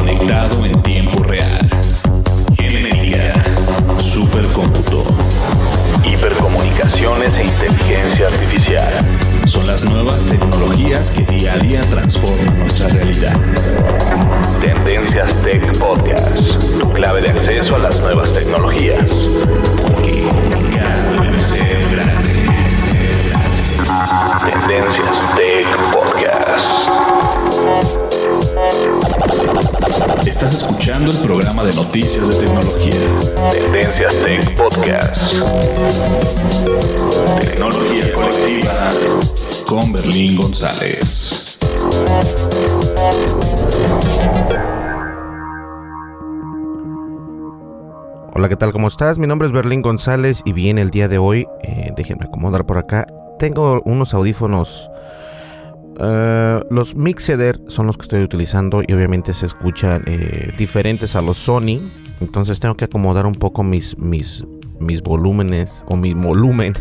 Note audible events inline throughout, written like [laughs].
conectado en tiempo real. Genética, supercómputo, hipercomunicaciones e inteligencia artificial. Son las nuevas tecnologías que día a día transforman noticias de tecnología. Tendencias Tech Podcast. Tecnología colectiva con Berlín González. Hola, ¿qué tal? ¿Cómo estás? Mi nombre es Berlín González y bien el día de hoy, eh, déjenme acomodar por acá. Tengo unos audífonos, eh, los Mixeder son los que estoy utilizando y obviamente se escuchan eh, diferentes a los Sony. Entonces tengo que acomodar un poco mis, mis, mis volúmenes o mi volumen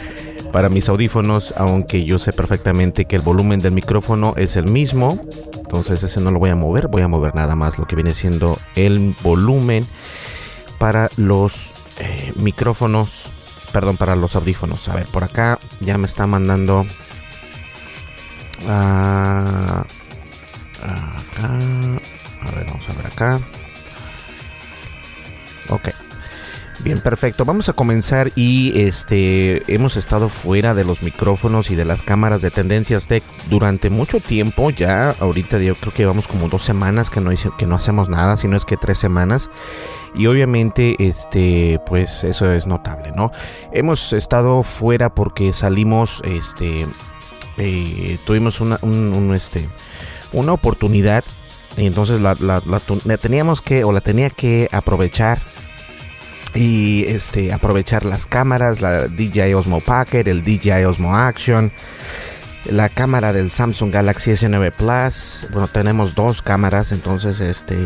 [laughs] para mis audífonos, aunque yo sé perfectamente que el volumen del micrófono es el mismo. Entonces ese no lo voy a mover, voy a mover nada más lo que viene siendo el volumen para los eh, micrófonos, perdón, para los audífonos. A ver, por acá ya me está mandando. Ah, acá. A ver, vamos a ver acá. Ok. Bien, perfecto. Vamos a comenzar y este hemos estado fuera de los micrófonos y de las cámaras de Tendencias Tech durante mucho tiempo. Ya ahorita yo creo que llevamos como dos semanas que no hice- que no hacemos nada, si no es que tres semanas. Y obviamente, este, pues eso es notable, ¿no? Hemos estado fuera porque salimos, este, eh, tuvimos una, un- este, una oportunidad. Y entonces la, la- la la teníamos que, o la tenía que aprovechar y este aprovechar las cámaras, la DJI Osmo Pocket, el DJI Osmo Action, la cámara del Samsung Galaxy S9 Plus. Bueno, tenemos dos cámaras, entonces este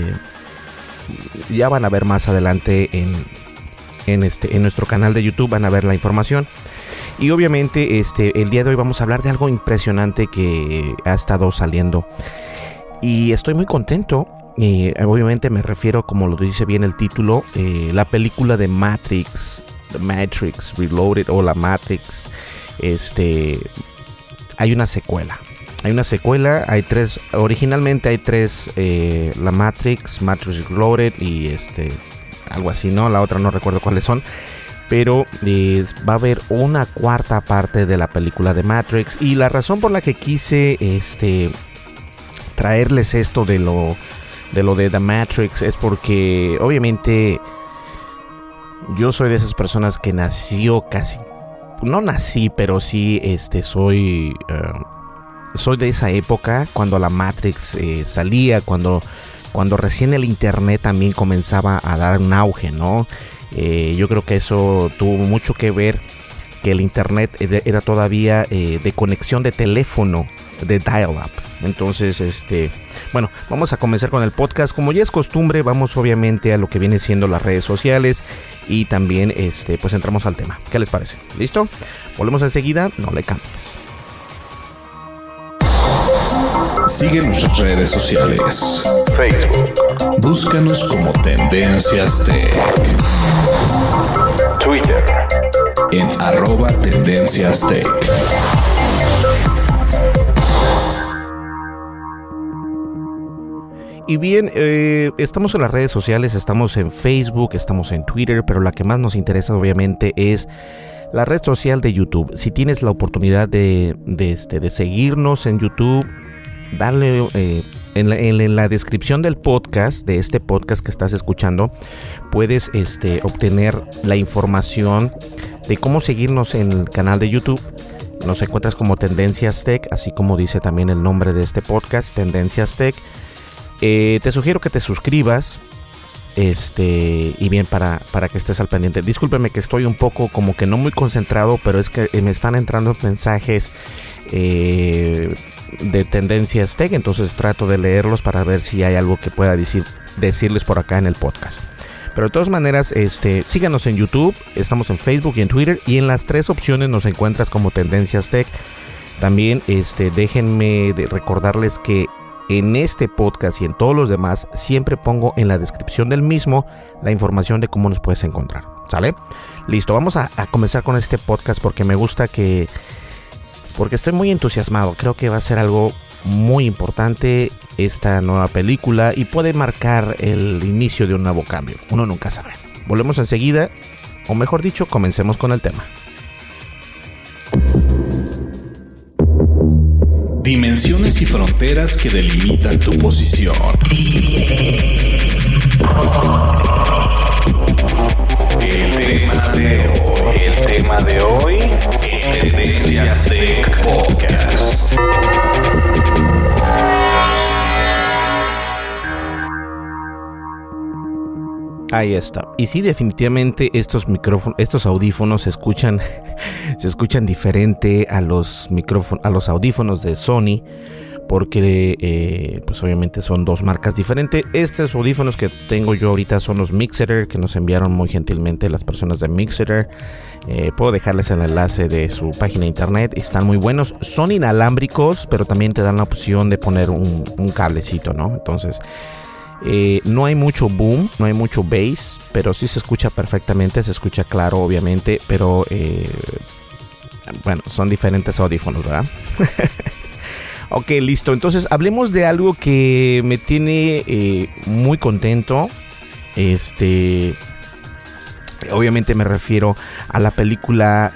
ya van a ver más adelante en en este en nuestro canal de YouTube van a ver la información. Y obviamente este el día de hoy vamos a hablar de algo impresionante que ha estado saliendo y estoy muy contento. Y obviamente me refiero, como lo dice bien el título, eh, la película de Matrix, The Matrix Reloaded o la Matrix. Este, hay una secuela. Hay una secuela, hay tres, originalmente hay tres, eh, la Matrix, Matrix Reloaded y este, algo así, ¿no? La otra no recuerdo cuáles son. Pero eh, va a haber una cuarta parte de la película de Matrix. Y la razón por la que quise este, traerles esto de lo de lo The Matrix es porque obviamente yo soy de esas personas que nació casi no nací pero sí este soy eh, soy de esa época cuando la Matrix eh, salía cuando cuando recién el internet también comenzaba a dar un auge no Eh, yo creo que eso tuvo mucho que ver que el internet era todavía eh, de conexión de teléfono de dial-up. Entonces, este, bueno, vamos a comenzar con el podcast. Como ya es costumbre, vamos obviamente a lo que viene siendo las redes sociales y también, este, pues entramos al tema. ¿Qué les parece? ¿Listo? Volvemos enseguida, no le cambies. Sigue nuestras redes sociales. Facebook. Búscanos como Tendencias Tech. Twitter. En arroba Tendencias Tech. Y bien, eh, estamos en las redes sociales, estamos en Facebook, estamos en Twitter, pero la que más nos interesa obviamente es la red social de YouTube. Si tienes la oportunidad de, este, de seguirnos en YouTube, dale eh, en, la, descripción del podcast, de este podcast que estás escuchando, puedes este, obtener la información de cómo seguirnos en el canal de YouTube. Nos encuentras como Tendencias Tech, así como dice también el nombre de este podcast, Tendencias Tech. Eh, te sugiero que te suscribas. Este, y bien, para, para que estés al pendiente. Discúlpeme que estoy un poco como que no muy concentrado, pero es que me están entrando mensajes eh, de tendencias tech, entonces trato de leerlos para ver si hay algo que pueda decir, decirles por acá en el podcast. Pero de todas maneras, este, síganos en YouTube, estamos en Facebook y en Twitter y en las tres opciones nos encuentras como Tendencias Tech. También este, déjenme recordarles que en este podcast y en todos los demás siempre pongo en la descripción del mismo la información de cómo nos puedes encontrar. ¿Sale? Listo, vamos a, comenzar con este podcast porque me gusta que... Porque estoy muy entusiasmado. Creo que va a ser algo muy importante esta nueva película y puede marcar el inicio de un nuevo cambio. Uno nunca sabe. Volvemos enseguida, o mejor dicho, comencemos con el tema. Dimensiones y fronteras que delimitan tu posición. Tema de hoy, el tema de hoy, Tendencias Tech Podcast. Ahí está. Y sí, definitivamente estos micrófonos, estos audífonos se escuchan, [laughs] se escuchan diferente a los micrófonos, a los audífonos de Sony, porque eh, pues obviamente son dos marcas diferentes. Estos audífonos que tengo yo ahorita son los Mixeter que nos enviaron muy gentilmente las personas de Mixeter. Eh, puedo dejarles el enlace de su página de internet. Están muy buenos. Son inalámbricos, pero también te dan la opción de poner un, cablecito, ¿no? Entonces eh, no hay mucho boom, no hay mucho bass, pero sí se escucha perfectamente, se escucha claro obviamente, pero bueno, son diferentes audífonos, ¿verdad? [laughs] ok, listo. Entonces hablemos de algo que me tiene eh, muy contento. Este, obviamente me refiero a la película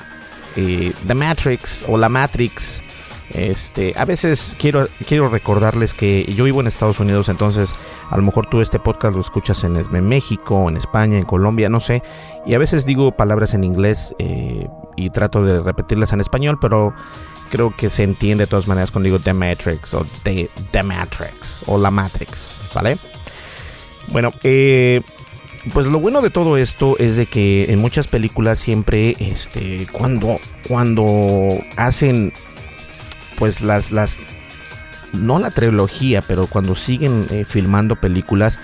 The Matrix o La Matrix. Este, a veces quiero, quiero recordarles que yo vivo en Estados Unidos, entonces a lo mejor tú este podcast lo escuchas en, México, en España, en Colombia, no sé. Y a veces digo palabras en inglés eh, y trato de repetirlas en español, pero creo que se entiende de todas maneras cuando digo The Matrix o The, The Matrix o La Matrix, ¿sale? Bueno, eh, pues lo bueno de todo esto es de que en muchas películas siempre, este, cuando, cuando hacen, pues las, las no la trilogía, pero cuando siguen eh, filmando películas,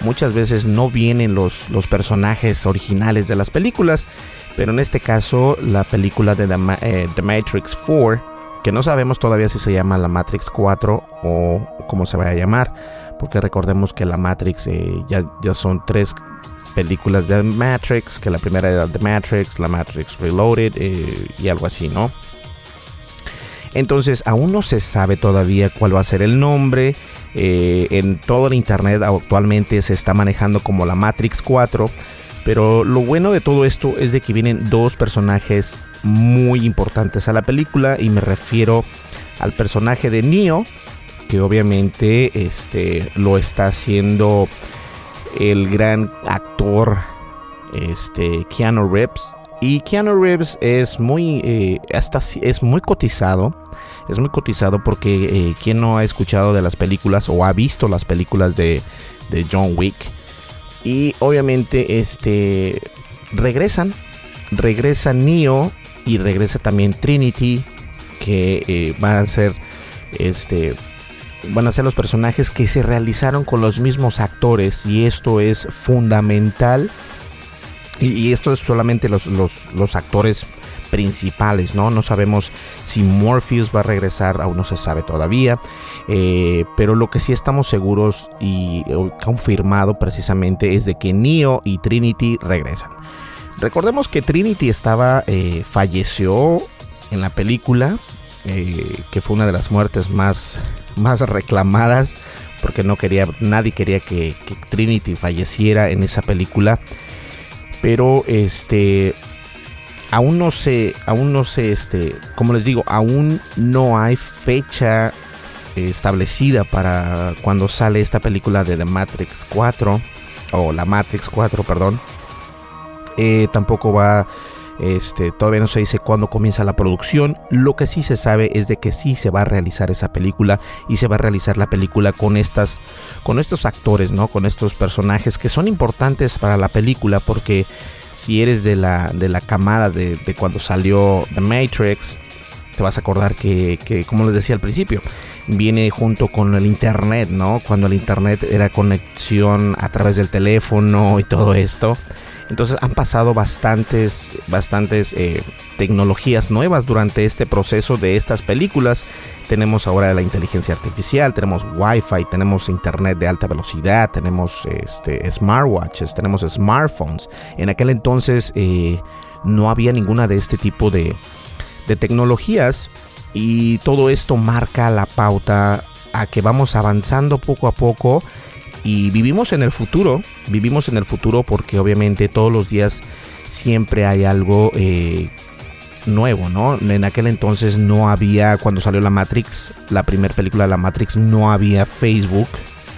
muchas veces no vienen los, los personajes originales de las películas. Pero en este caso, la película de The, eh, Matrix 4, que no sabemos todavía si se llama la Matrix 4 o cómo se va a llamar, porque recordemos que la Matrix eh, ya, ya son tres películas de Matrix, que la primera era The Matrix, la Matrix Reloaded y algo así, ¿no? Entonces aún no se sabe todavía cuál va a ser el nombre. Eh, en todo el internet actualmente se está manejando como la Matrix 4. Pero lo bueno de todo esto es de que vienen dos personajes muy importantes a la película. Y me refiero al personaje de Neo. Que obviamente este, lo está haciendo el gran actor este, Keanu Reeves. Y Keanu Reeves es muy, eh, hasta, es muy cotizado es muy cotizado porque eh, quien no ha escuchado de las películas o ha visto las películas de, John Wick y obviamente este regresan regresa Neo y regresa también Trinity, que eh, van a ser este van a ser los personajes que se realizaron con los mismos actores y esto es fundamental y, esto es solamente los, los, actores principales, ¿no? No sabemos si Morpheus va a regresar, aún no se sabe todavía, eh, pero lo que sí estamos seguros y confirmado precisamente es de que Neo y Trinity regresan. Recordemos que Trinity estaba, eh, falleció en la película, eh, que fue una de las muertes más, más reclamadas, porque no quería, nadie quería que, que Trinity falleciera en esa película pero este aún no sé, aún no sé, este, como les digo, aún no hay fecha establecida para cuando sale esta película de The Matrix 4 o la Matrix 4, perdón. Eh, tampoco va, este, todavía no se dice cuándo comienza la producción. Lo que sí se sabe es de que sí se va a realizar esa película y se va a realizar la película con estas, con estos actores, ¿no? Con estos personajes que son importantes para la película porque si eres de la, de la camada de, cuando salió The Matrix, te vas a acordar que, como les decía al principio, viene junto con el internet, ¿no? Cuando el internet era conexión a través del teléfono y todo esto. Entonces han pasado bastantes, bastantes eh, tecnologías nuevas durante este proceso de estas películas tenemos ahora la inteligencia artificial, tenemos Wi-Fi, tenemos internet de alta velocidad, tenemos este, smartwatches, tenemos smartphones. En aquel entonces eh, no había ninguna de este tipo de, de tecnologías y todo esto marca la pauta a que vamos avanzando poco a poco y vivimos en el futuro, vivimos en el futuro porque obviamente todos los días siempre hay algo eh, nuevo, ¿no? En aquel entonces no había, cuando salió la Matrix, la primera película de la Matrix, no había Facebook,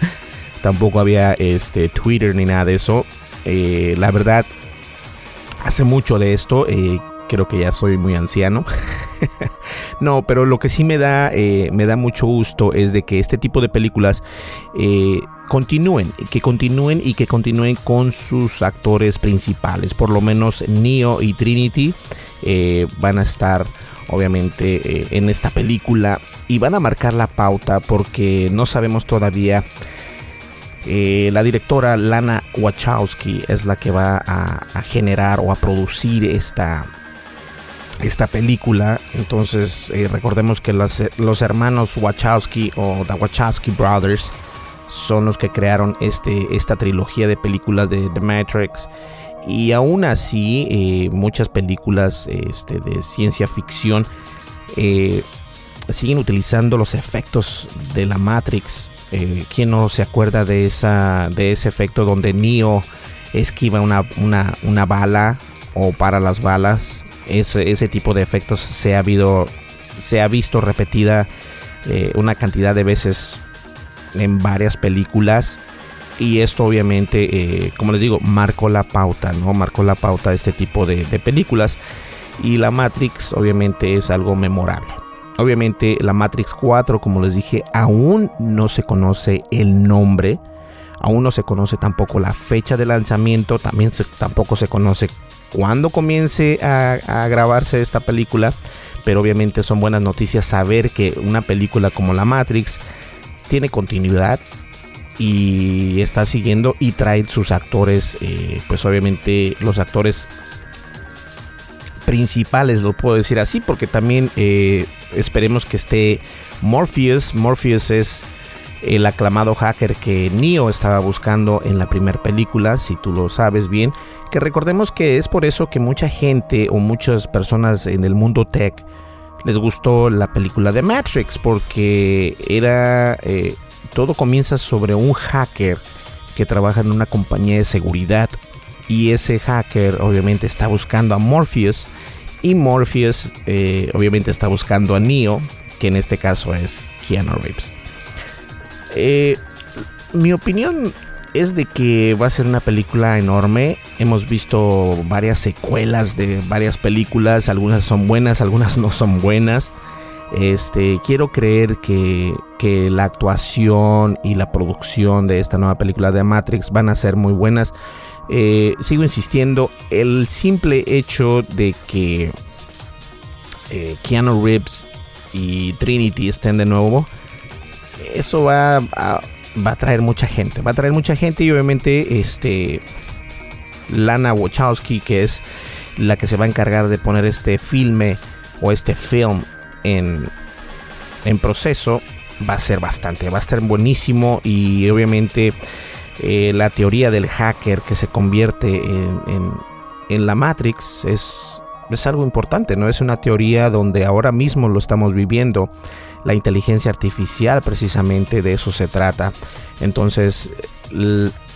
[laughs] tampoco había este, Twitter ni nada de eso. Eh, la verdad, hace mucho de esto, eh, creo que ya soy muy anciano. [laughs] [laughs] no, pero lo que sí me da, eh, me da mucho gusto es de que este tipo de películas continúen, que continúen y que continúen con sus actores principales. Por lo menos Neo y Trinity eh, van a estar obviamente eh, en esta película y van a marcar la pauta porque no sabemos todavía. Eh, la directora Lana Wachowski es la que va a, generar o a producir esta, esta película. Entonces, recordemos que los, hermanos Wachowski o The Wachowski Brothers son los que crearon este, esta trilogía de películas de The Matrix. Y aún así, eh, muchas películas este, de ciencia ficción eh, siguen utilizando los efectos de la Matrix. Eh, ¿Quién no se acuerda de, esa, de ese efecto donde Neo esquiva una, una, bala o para las balas? Ese, ese tipo de efectos se ha, visto repetida una cantidad de veces en varias películas y esto obviamente, eh, como les digo, marcó la pauta, ¿no? Marcó la pauta de este tipo de, películas. Y la Matrix obviamente es algo memorable. Obviamente la Matrix 4, como les dije, aún no se conoce el nombre. Aún no se conoce tampoco la fecha de lanzamiento. También tampoco se conoce cuándo comience a, grabarse esta película. Pero obviamente son buenas noticias saber que una película como la Matrix tiene continuidad y está siguiendo y trae sus actores, eh, pues obviamente los actores principales, lo puedo decir así, porque también eh, esperemos que esté Morpheus. Morpheus es el aclamado hacker que Neo estaba buscando en la primera película, si tú lo sabes bien. Que recordemos que es por eso que mucha gente o muchas personas en el mundo tech les gustó la película de Matrix, porque era eh, todo comienza sobre un hacker que trabaja en una compañía de seguridad y ese hacker obviamente está buscando a Morpheus y Morpheus eh, obviamente está buscando a Neo, que en este caso es Keanu Reeves. Eh, mi opinión es de que va a ser una película enorme. Hemos visto varias secuelas de varias películas, algunas son buenas, algunas no son buenas. Este, quiero creer que, la actuación y la producción de esta nueva película de Matrix van a ser muy buenas. Eh, sigo insistiendo, el simple hecho de que eh, Keanu Reeves y Trinity estén de nuevo, eso va a, traer mucha gente. Va a traer mucha gente y obviamente este Lana Wachowski, que es la que se va a encargar de poner este filme o este film en, en proceso, va a ser bastante, va a estar buenísimo y obviamente eh, la teoría del hacker que se convierte en, en, la Matrix es, es algo importante, ¿no? Es una teoría donde ahora mismo lo estamos viviendo. La inteligencia artificial precisamente de eso se trata. Entonces,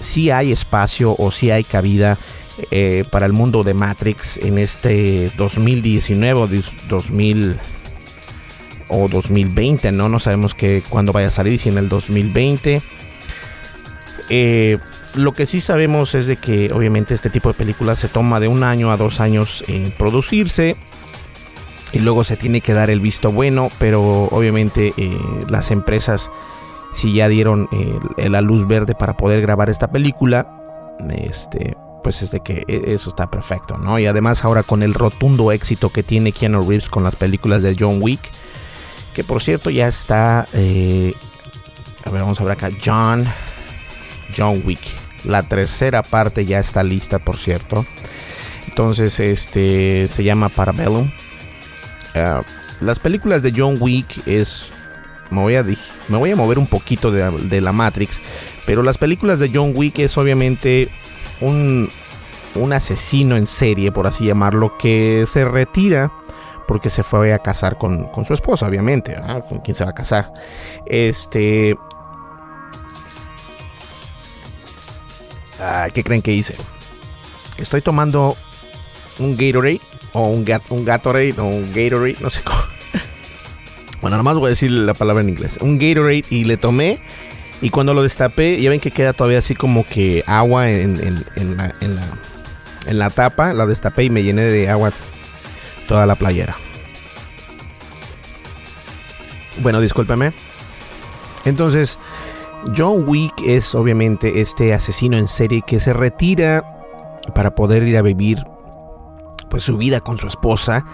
si hay espacio o si hay cabida eh, para el mundo de Matrix en este 2019 o 2000 o 2020, ¿no? No sabemos que cuándo vaya a salir, si en el 2020. Eh, lo que sí sabemos es de que obviamente este tipo de películas se toma de un año a dos años en producirse y luego se tiene que dar el visto bueno, pero obviamente eh, las empresas si ya dieron la luz verde para poder grabar esta película, este, pues es de que e, eso está perfecto, ¿no? Y además ahora con el rotundo éxito que tiene Keanu Reeves con las películas de John Wick, que por cierto ya está, eh, a ver, vamos a ver acá, John, John Wick, la tercera parte ya está lista, por cierto. Entonces, este, se llama Parabellum. Ah, las películas de John Wick es, me voy a, me voy a mover un poquito de, la Matrix, pero las películas de John Wick es obviamente un, un asesino en serie, por así llamarlo, que se retira porque se fue a casar con, su esposa, obviamente, con quien se va a casar. Este. ¿Qué creen que hice? Estoy tomando un Gatorade o un, un Gatorade o un Gatorade, no sé cómo. Bueno, nada más voy a decir la palabra en inglés. Un Gatorade y le tomé y cuando lo destapé, ya ven que queda todavía así como que agua en, la, en, la, tapa. La destapé y me llené de agua toda la playera. Bueno, discúlpeme. Entonces, John Wick es obviamente este asesino en serie que se retira para poder ir a vivir pues su vida con su esposa,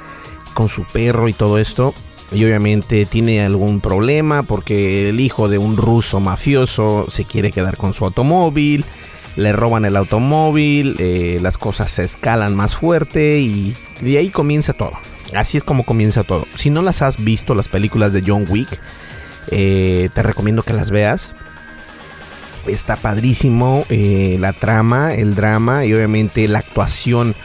con su perro y todo esto y obviamente tiene algún problema porque el hijo de un ruso mafioso se quiere quedar con su automóvil, le roban el automóvil, eh, las cosas se escalan más fuerte y de ahí comienza todo. Así es como comienza todo. Si no las has visto, las películas de John Wick, eh, te recomiendo que las veas. Está padrísimo eh, la trama, el drama y obviamente la actuación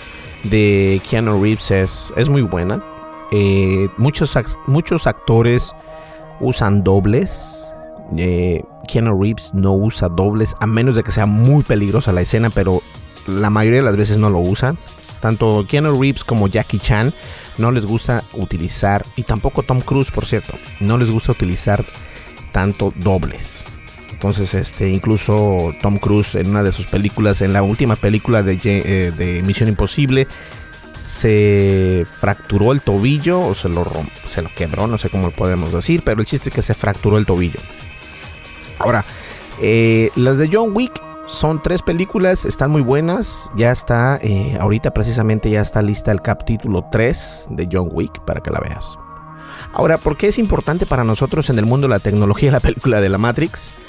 de Keanu Reeves es, muy buena. Eh, muchos, muchos actores usan dobles. Eh, Keanu Reeves no usa dobles, a menos de que sea muy peligrosa la escena, pero la mayoría de las veces no lo usan. Tanto Keanu Reeves como Jackie Chan no les gusta utilizar, y tampoco Tom Cruise, por cierto, no les gusta utilizar tanto dobles. Entonces, este, incluso Tom Cruise en una de sus películas, en la última película de, eh, de Misión Imposible, se fracturó el tobillo o se lo, se lo quebró, no sé cómo lo podemos decir, pero el chiste es que se fracturó el tobillo. Ahora, eh, las de John Wick son tres películas, están muy buenas. Ya está, eh, ahorita precisamente ya está lista el capítulo 3 de John Wick para que la veas. Ahora, ¿por qué es importante para nosotros en el mundo de la tecnología la película de la Matrix?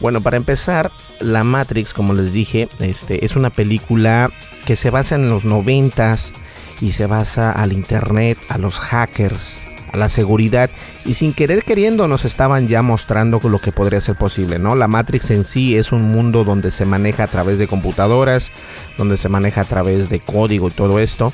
Bueno, para empezar, la Matrix, como les dije, este, es una película que se basa en los noventas y se basa al internet, a los hackers, a la seguridad y sin querer queriendo nos estaban ya mostrando lo que podría ser posible, ¿no? La Matrix en sí es un mundo donde se maneja a través de computadoras, donde se maneja a través de código y todo esto.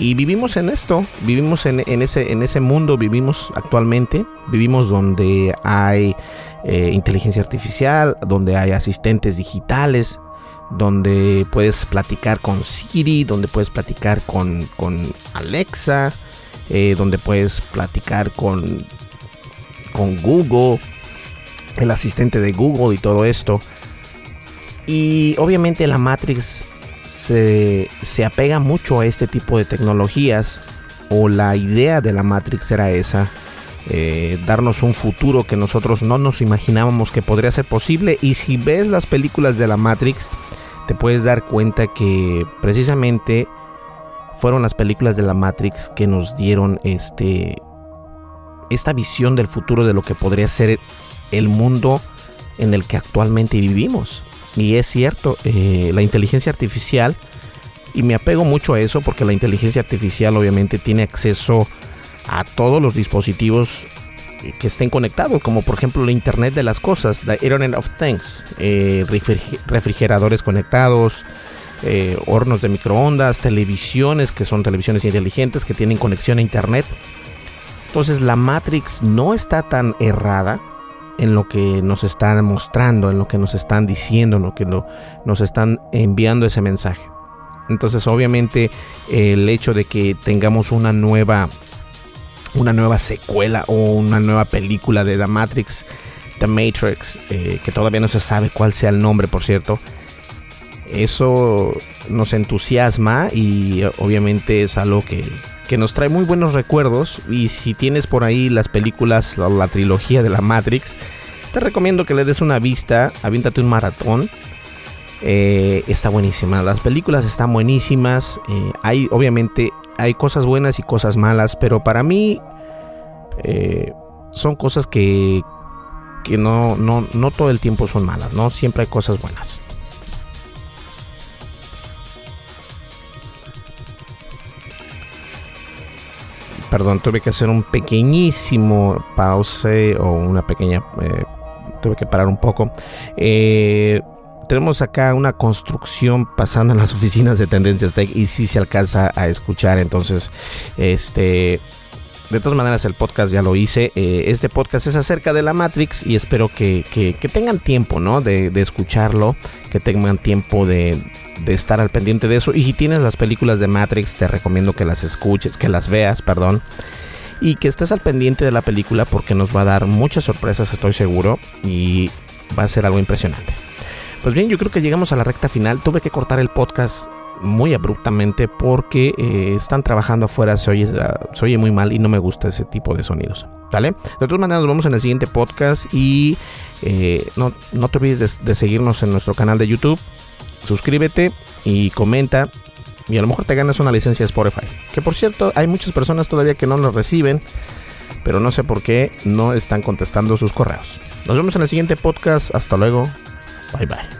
Y vivimos en esto, vivimos en, ese, en ese mundo, vivimos actualmente, vivimos donde hay eh, inteligencia artificial, donde hay asistentes digitales, donde puedes platicar con Siri, donde puedes platicar con, Alexa, eh, donde puedes platicar con, con Google, el asistente de Google y todo esto. Y obviamente la Matrix se, se apega mucho a este tipo de tecnologías, o la idea de la Matrix era esa. Eh, darnos un futuro que nosotros no nos imaginábamos que podría ser posible y si ves las películas de la Matrix te puedes dar cuenta que precisamente fueron las películas de la Matrix que nos dieron este esta visión del futuro de lo que podría ser el mundo en el que actualmente vivimos. Y es cierto, eh, la inteligencia artificial, y me apego mucho a eso porque la inteligencia artificial obviamente tiene acceso a todos los dispositivos que estén conectados, como por ejemplo la Internet de las Cosas, the Internet of Things, eh, refrigeradores conectados, eh, hornos de microondas, televisiones que son televisiones inteligentes que tienen conexión a Internet. Entonces la Matrix no está tan errada en lo que nos están mostrando, en lo que nos están diciendo, en lo que nos están enviando ese mensaje. Entonces obviamente el hecho de que tengamos una nueva una nueva secuela o una nueva película de The Matrix, The Matrix, eh, que todavía no se sabe cuál sea el nombre, por cierto. Eso nos entusiasma y obviamente es algo que, que nos trae muy buenos recuerdos. Y si tienes por ahí las películas, la, la trilogía de la Matrix, te recomiendo que le des una vista, aviéntate un maratón. Eh, está buenísima, las películas están buenísimas. Eh, hay, obviamente, hay cosas buenas y cosas malas, pero para mí eh, son cosas que, que no, no, no todo el tiempo son malas, ¿no? Siempre hay cosas buenas. Perdón, tuve que hacer un pequeñísimo pause o una pequeña... Eh, tuve que parar un poco. Eh, tenemos acá una construcción pasando en las [laughs] oficinas de Tendencias Tech y si se alcanza a escuchar. Entonces, este... De todas maneras, el podcast ya lo hice. Eh, este podcast es acerca de la Matrix y espero que, tengan tiempo, ¿no? De, de, escucharlo, que tengan tiempo de, de estar al pendiente de eso. Y si tienes las películas de Matrix, te recomiendo que las escuches, que las veas, perdón. Y que estés al pendiente de la película porque nos va a dar muchas sorpresas, estoy seguro. Y va a ser algo impresionante. Pues bien, yo creo que llegamos a la recta final. Tuve que cortar el podcast muy abruptamente porque eh, están trabajando afuera, se oye, se oye muy mal y no me gusta ese tipo de sonidos. ¿Vale? De todas maneras, nos vemos en el siguiente podcast y eh, no, no, te olvides de seguirnos en nuestro canal de YouTube suscríbete y comenta. Y a lo mejor te ganas una licencia Spotify. Que por cierto, hay muchas personas todavía que no lo reciben. Pero no sé por qué no están contestando sus correos. Nos vemos en el siguiente podcast. Hasta luego. Bye bye.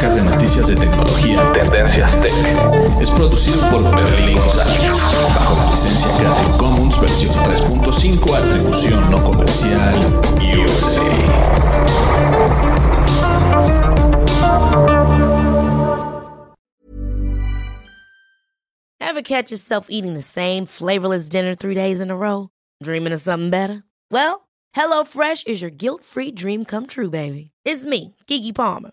Podcast de noticias de tecnología Tendencias Tech es producido por Berlín González bajo la licencia Creative Commons versión 3.5 atribución no comercial USA. Ever catch yourself eating the same flavorless dinner three days in a row? Dreaming of something better? Well, HelloFresh is your guilt-free dream come true, baby. It's me, Kiki Palmer.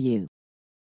you.